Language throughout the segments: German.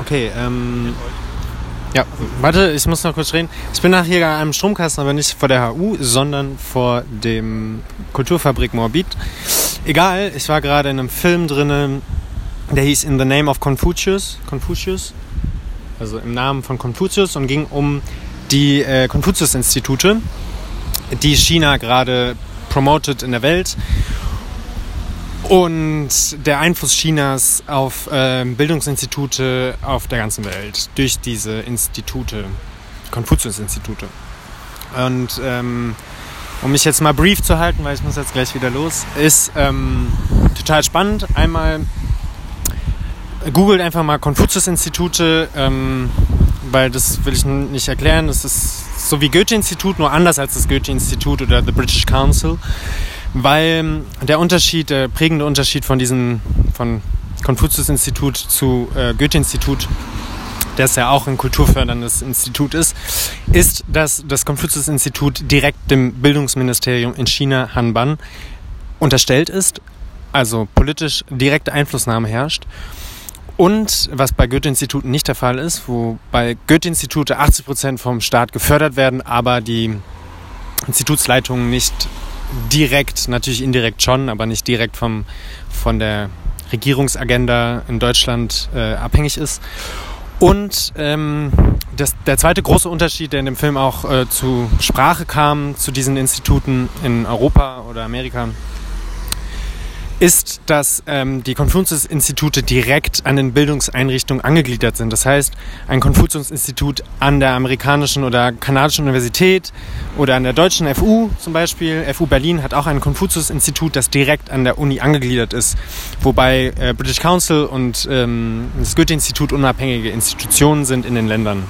Okay, ähm. Ja, warte, ich muss noch kurz reden. Ich bin nach hier an einem Stromkasten, aber nicht vor der HU, sondern vor dem Kulturfabrik Morbid. Egal, ich war gerade in einem Film drin, der hieß In the Name of Confucius. Confucius. Also im Namen von Confucius und ging um die äh, Konfuzius-Institute, die China gerade promotet in der Welt und der Einfluss Chinas auf äh, Bildungsinstitute auf der ganzen Welt durch diese Institute, Konfuzius-Institute. Und ähm, um mich jetzt mal brief zu halten, weil ich muss jetzt gleich wieder los, ist ähm, total spannend. Einmal googelt einfach mal Konfuzius-Institute, ähm, weil das will ich nicht erklären. Das ist so wie Goethe-Institut, nur anders als das Goethe-Institut oder the British Council weil der Unterschied, der prägende Unterschied von diesem, von Konfuzius-Institut zu äh, Goethe-Institut, das ja auch ein kulturförderndes Institut ist, ist, dass das Konfuzius-Institut direkt dem Bildungsministerium in China, Hanban, unterstellt ist, also politisch direkte Einflussnahme herrscht. Und was bei Goethe-Instituten nicht der Fall ist, wo bei Goethe-Institute 80 Prozent vom Staat gefördert werden, aber die Institutsleitungen nicht direkt, natürlich indirekt schon, aber nicht direkt vom, von der Regierungsagenda in Deutschland äh, abhängig ist. Und ähm, das, der zweite große Unterschied, der in dem Film auch äh, zu Sprache kam, zu diesen Instituten in Europa oder Amerika, ist, dass ähm, die Konfuzius-Institute direkt an den Bildungseinrichtungen angegliedert sind. Das heißt, ein Konfuzius-Institut an der amerikanischen oder kanadischen Universität oder an der deutschen FU zum Beispiel, FU Berlin hat auch ein Konfuzius-Institut, das direkt an der Uni angegliedert ist, wobei äh, British Council und ähm, das Goethe-Institut unabhängige Institutionen sind in den Ländern.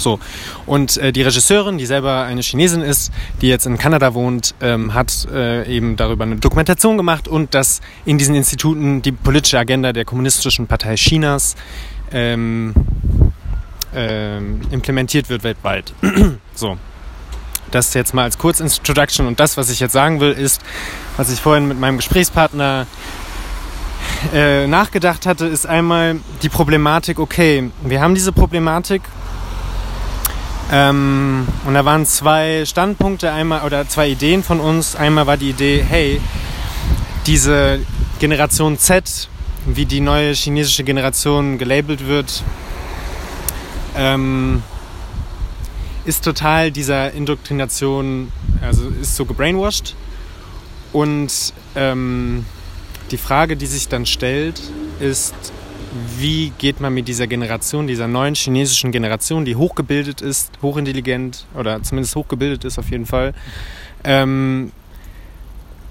So. Und äh, die Regisseurin, die selber eine Chinesin ist, die jetzt in Kanada wohnt, ähm, hat äh, eben darüber eine Dokumentation gemacht und dass in diesen Instituten die politische Agenda der Kommunistischen Partei Chinas ähm, ähm, implementiert wird weltweit. so. Das jetzt mal als Kurzintroduction und das, was ich jetzt sagen will, ist, was ich vorhin mit meinem Gesprächspartner äh, nachgedacht hatte, ist einmal die Problematik, okay, wir haben diese Problematik ähm, und da waren zwei Standpunkte einmal oder zwei Ideen von uns. Einmal war die Idee, hey, diese Generation Z, wie die neue chinesische Generation gelabelt wird, ähm, ist total dieser Indoktrination, also ist so gebrainwashed. Und ähm, die Frage, die sich dann stellt, ist, wie geht man mit dieser Generation, dieser neuen chinesischen Generation, die hochgebildet ist, hochintelligent oder zumindest hochgebildet ist auf jeden Fall, ähm,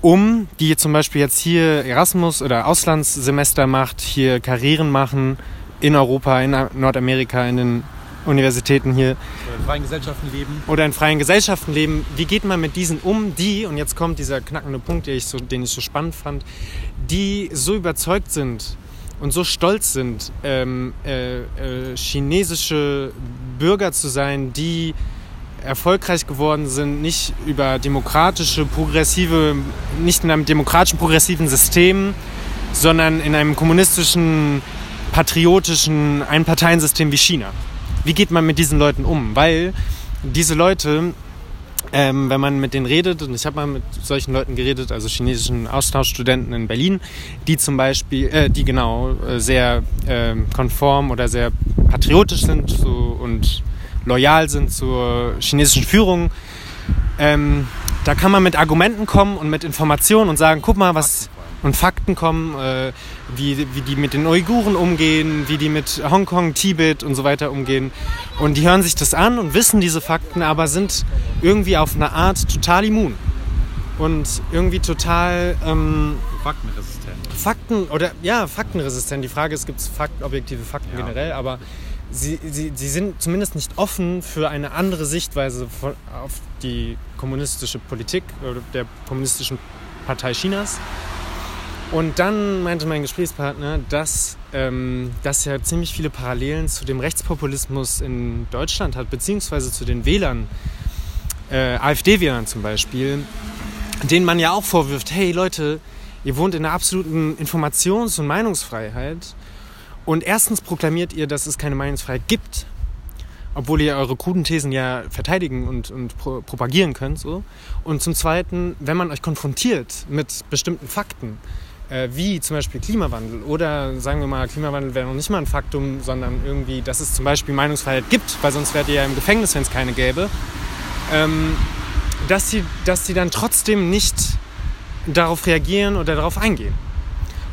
um, die zum Beispiel jetzt hier Erasmus oder Auslandssemester macht, hier Karrieren machen in Europa, in Nordamerika, in den Universitäten hier. Oder in freien Gesellschaften leben. Oder in freien Gesellschaften leben. Wie geht man mit diesen um, die, und jetzt kommt dieser knackende Punkt, den ich so, den ich so spannend fand, die so überzeugt sind und so stolz sind, ähm, äh, äh, chinesische Bürger zu sein, die erfolgreich geworden sind, nicht über demokratische, progressive, nicht in einem demokratischen, progressiven System, sondern in einem kommunistischen, patriotischen Einparteiensystem wie China. Wie geht man mit diesen Leuten um? Weil diese Leute ähm, wenn man mit denen redet, und ich habe mal mit solchen Leuten geredet, also chinesischen Austauschstudenten in Berlin, die zum Beispiel, äh, die genau äh, sehr äh, konform oder sehr patriotisch sind so, und loyal sind zur chinesischen Führung, ähm, da kann man mit Argumenten kommen und mit Informationen und sagen, guck mal, was, und Fakten kommen, äh, wie, wie die mit den Uiguren umgehen, wie die mit Hongkong, Tibet und so weiter umgehen. Und die hören sich das an und wissen diese Fakten, aber sind irgendwie auf eine Art total immun. Und irgendwie total... Ähm, faktenresistent. Fakten, oder ja, faktenresistent. Die Frage ist, gibt es Fakt, objektive Fakten ja. generell, aber sie, sie, sie sind zumindest nicht offen für eine andere Sichtweise von, auf die kommunistische Politik oder der kommunistischen Partei Chinas. Und dann meinte mein Gesprächspartner, dass ähm, das ja ziemlich viele Parallelen zu dem Rechtspopulismus in Deutschland hat, beziehungsweise zu den Wählern, äh, AfD-Wählern zum Beispiel, denen man ja auch vorwirft, hey Leute, ihr wohnt in einer absoluten Informations- und Meinungsfreiheit Und erstens proklamiert ihr, dass es keine Meinungsfreiheit gibt, obwohl ihr eure kruden Thesen ja verteidigen und, und pro propagieren könnt. So. Und zum Zweiten, wenn man euch konfrontiert mit bestimmten Fakten, wie zum Beispiel Klimawandel oder sagen wir mal, Klimawandel wäre noch nicht mal ein Faktum, sondern irgendwie, dass es zum Beispiel Meinungsfreiheit gibt, weil sonst wärt ihr ja im Gefängnis, wenn es keine gäbe, ähm, dass, sie, dass sie dann trotzdem nicht darauf reagieren oder darauf eingehen.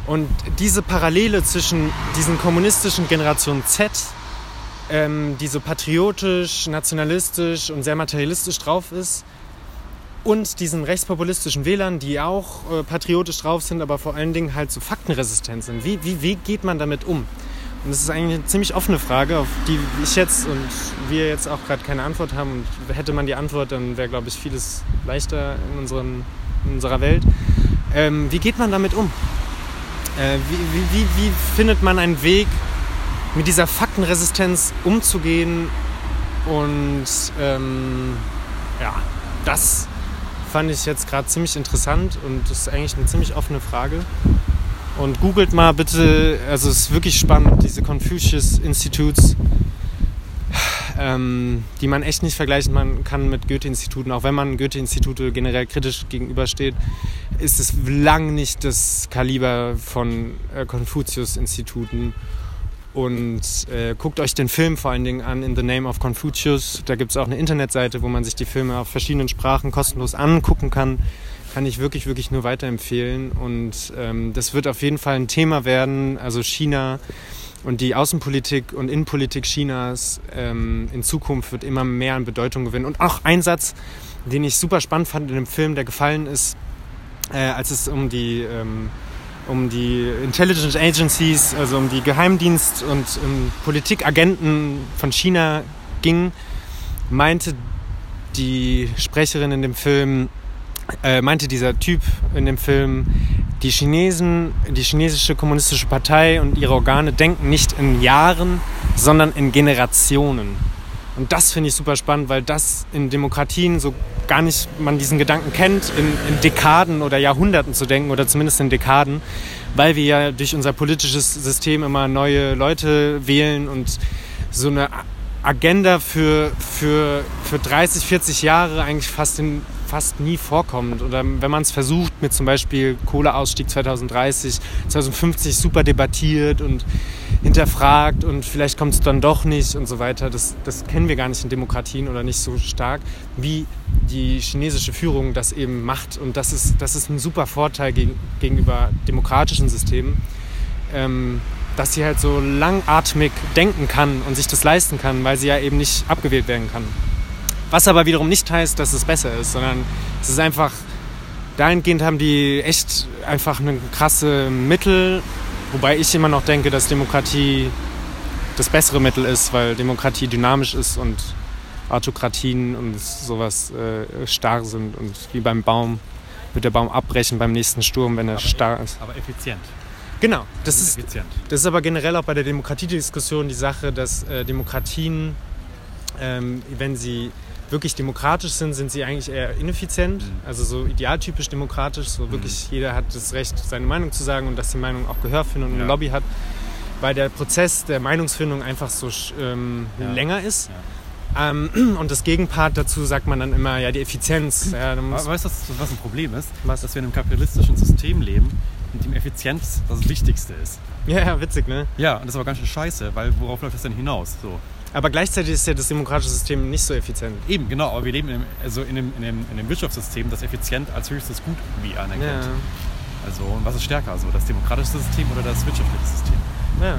Und diese Parallele zwischen diesen kommunistischen Generation Z, ähm, die so patriotisch, nationalistisch und sehr materialistisch drauf ist, und diesen rechtspopulistischen Wählern, die auch äh, patriotisch drauf sind, aber vor allen Dingen halt so faktenresistent sind. Wie, wie, wie geht man damit um? Und das ist eigentlich eine ziemlich offene Frage, auf die ich jetzt und wir jetzt auch gerade keine Antwort haben. Und hätte man die Antwort, dann wäre, glaube ich, vieles leichter in, unseren, in unserer Welt. Ähm, wie geht man damit um? Äh, wie, wie, wie, findet man einen Weg, mit dieser Faktenresistenz umzugehen? Und ähm, ja, das fand ich jetzt gerade ziemlich interessant und das ist eigentlich eine ziemlich offene Frage. Und googelt mal bitte, also es ist wirklich spannend, diese Confucius Institutes, ähm, die man echt nicht vergleichen kann mit Goethe-Instituten. Auch wenn man Goethe-Institute generell kritisch gegenübersteht, ist es lang nicht das Kaliber von äh, Confucius-Instituten. Und äh, guckt euch den Film vor allen Dingen an, In the Name of Confucius. Da gibt es auch eine Internetseite, wo man sich die Filme auf verschiedenen Sprachen kostenlos angucken kann. Kann ich wirklich, wirklich nur weiterempfehlen. Und ähm, das wird auf jeden Fall ein Thema werden. Also China und die Außenpolitik und Innenpolitik Chinas ähm, in Zukunft wird immer mehr an Bedeutung gewinnen. Und auch ein Satz, den ich super spannend fand in dem Film, der gefallen ist, äh, als es um die... Ähm, um die Intelligence Agencies, also um die Geheimdienst- und um Politikagenten von China ging, meinte die Sprecherin in dem Film, äh, meinte dieser Typ in dem Film, die Chinesen, die chinesische kommunistische Partei und ihre Organe denken nicht in Jahren, sondern in Generationen. Und das finde ich super spannend, weil das in Demokratien so gar nicht man diesen Gedanken kennt, in, in, Dekaden oder Jahrhunderten zu denken oder zumindest in Dekaden, weil wir ja durch unser politisches System immer neue Leute wählen und so eine Agenda für, für, für 30, 40 Jahre eigentlich fast, in, fast nie vorkommt. Oder wenn man es versucht mit zum Beispiel Kohleausstieg 2030, 2050 super debattiert und hinterfragt und vielleicht kommt es dann doch nicht und so weiter. Das, das kennen wir gar nicht in Demokratien oder nicht so stark, wie die chinesische Führung das eben macht. Und das ist, das ist ein super Vorteil gegen, gegenüber demokratischen Systemen. Ähm, dass sie halt so langatmig denken kann und sich das leisten kann, weil sie ja eben nicht abgewählt werden kann. Was aber wiederum nicht heißt, dass es besser ist, sondern es ist einfach, dahingehend haben die echt einfach eine krasse Mittel, wobei ich immer noch denke, dass Demokratie das bessere Mittel ist, weil Demokratie dynamisch ist und Autokratien und sowas äh, starr sind und wie beim Baum wird der Baum abbrechen beim nächsten Sturm, wenn er aber, starr ist. Aber effizient. Genau, das ist, effizient. das ist aber generell auch bei der Demokratiediskussion die Sache, dass äh, Demokratien, ähm, wenn sie wirklich demokratisch sind, sind sie eigentlich eher ineffizient, mhm. also so idealtypisch demokratisch, so wirklich mhm. jeder hat das Recht, seine Meinung zu sagen und dass die Meinung auch Gehör findet und ja. eine Lobby hat, weil der Prozess der Meinungsfindung einfach so ähm, ja. länger ist. Ja. Ähm, und das Gegenpart dazu sagt man dann immer, ja, die Effizienz. Weißt du, was ein Problem ist? Was? Dass wir in einem kapitalistischen System leben, in dem Effizienz das Wichtigste ist. Ja, ja, witzig, ne? Ja, und das ist aber ganz schön scheiße, weil worauf läuft das denn hinaus? So. Aber gleichzeitig ist ja das demokratische System nicht so effizient. Eben, genau, aber wir leben in, also in, einem, in, einem, in einem Wirtschaftssystem, das effizient als höchstes Gut irgendwie anerkennt. Ja. Also, und was ist stärker, also das demokratische System oder das wirtschaftliche System? Ja,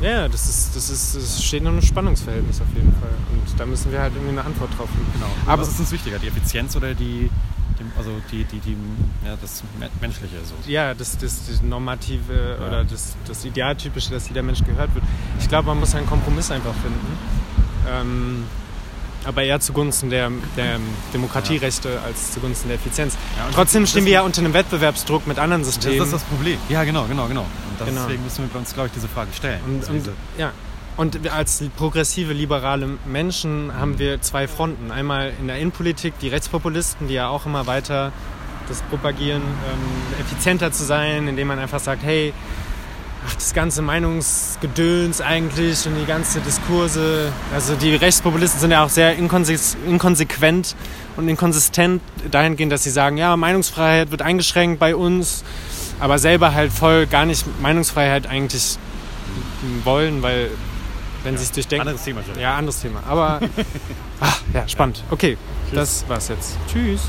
ja das, ist, das, ist, das steht in einem Spannungsverhältnis auf jeden Fall. Und da müssen wir halt irgendwie eine Antwort drauf finden. Genau. Aber was ist uns wichtiger, die Effizienz oder die, dem, also die, die, die, ja, das Menschliche so. Ja, das, das, das Normative ja. oder das, das Idealtypische, dass jeder Mensch gehört wird. Ich glaube, man muss einen Kompromiss einfach finden. Ähm, aber eher zugunsten der, der Demokratierechte ja. als zugunsten der Effizienz. Ja, Trotzdem stehen wir ja unter einem Wettbewerbsdruck mit anderen Systemen. Das ist das Problem. Ja, genau, genau, genau. Und genau. deswegen müssen wir uns, glaube ich, diese Frage stellen. Und, und, ja, und als progressive, liberale Menschen haben wir zwei Fronten. Einmal in der Innenpolitik die Rechtspopulisten, die ja auch immer weiter das propagieren, ähm, effizienter zu sein, indem man einfach sagt, hey, ach, das ganze Meinungsgedöns eigentlich und die ganze Diskurse. Also die Rechtspopulisten sind ja auch sehr inkonse inkonsequent und inkonsistent dahingehend, dass sie sagen, ja, Meinungsfreiheit wird eingeschränkt bei uns, aber selber halt voll gar nicht Meinungsfreiheit eigentlich wollen, weil wenn ja, sie es durchdenken. Anderes Thema schon. Ja, anderes Thema. Aber ach, ja, spannend. Okay, Tschüss. das war's jetzt. Tschüss.